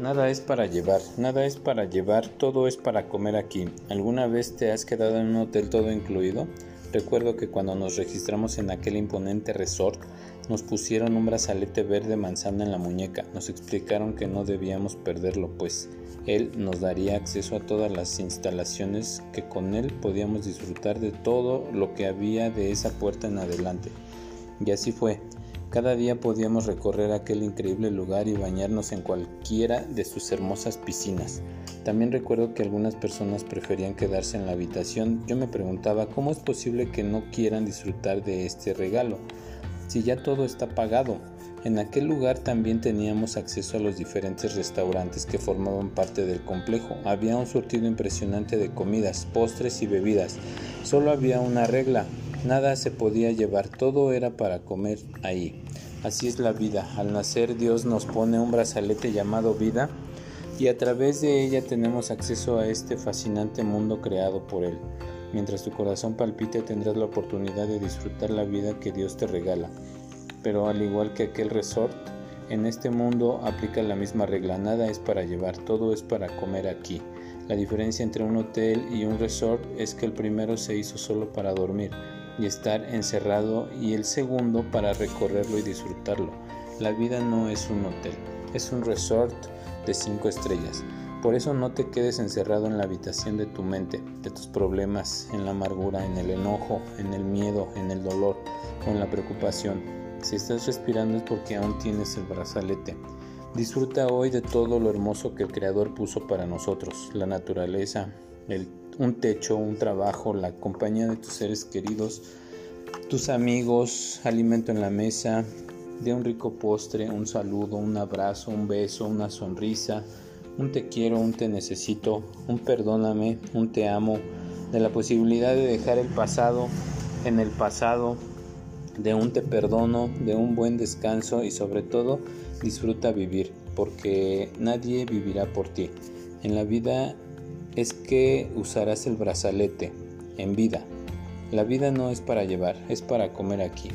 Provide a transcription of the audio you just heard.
Nada es para llevar, nada es para llevar, todo es para comer aquí. ¿Alguna vez te has quedado en un hotel todo incluido? Recuerdo que cuando nos registramos en aquel imponente resort, nos pusieron un brazalete verde manzana en la muñeca. Nos explicaron que no debíamos perderlo, pues él nos daría acceso a todas las instalaciones que con él podíamos disfrutar de todo lo que había de esa puerta en adelante. Y así fue. Cada día podíamos recorrer aquel increíble lugar y bañarnos en cualquiera de sus hermosas piscinas. También recuerdo que algunas personas preferían quedarse en la habitación. Yo me preguntaba cómo es posible que no quieran disfrutar de este regalo, si ya todo está pagado. En aquel lugar también teníamos acceso a los diferentes restaurantes que formaban parte del complejo. Había un surtido impresionante de comidas, postres y bebidas. Solo había una regla, Nada se podía llevar, todo era para comer ahí. Así es la vida. Al nacer Dios nos pone un brazalete llamado vida y a través de ella tenemos acceso a este fascinante mundo creado por Él. Mientras tu corazón palpite tendrás la oportunidad de disfrutar la vida que Dios te regala. Pero al igual que aquel resort, en este mundo aplica la misma regla, nada es para llevar, todo es para comer aquí. La diferencia entre un hotel y un resort es que el primero se hizo solo para dormir, y estar encerrado y el segundo para recorrerlo y disfrutarlo. La vida no es un hotel, es un resort de cinco estrellas. Por eso no te quedes encerrado en la habitación de tu mente, de tus problemas, en la amargura, en el enojo, en el miedo, en el dolor o en la preocupación. Si estás respirando es porque aún tienes el brazalete. Disfruta hoy de todo lo hermoso que el Creador puso para nosotros, la naturaleza, el un techo, un trabajo, la compañía de tus seres queridos, tus amigos, alimento en la mesa, de un rico postre, un saludo, un abrazo, un beso, una sonrisa, un te quiero, un te necesito, un perdóname, un te amo, de la posibilidad de dejar el pasado en el pasado, de un te perdono, de un buen descanso y sobre todo disfruta vivir, porque nadie vivirá por ti. En la vida es que usarás el brazalete en vida. La vida no es para llevar, es para comer aquí.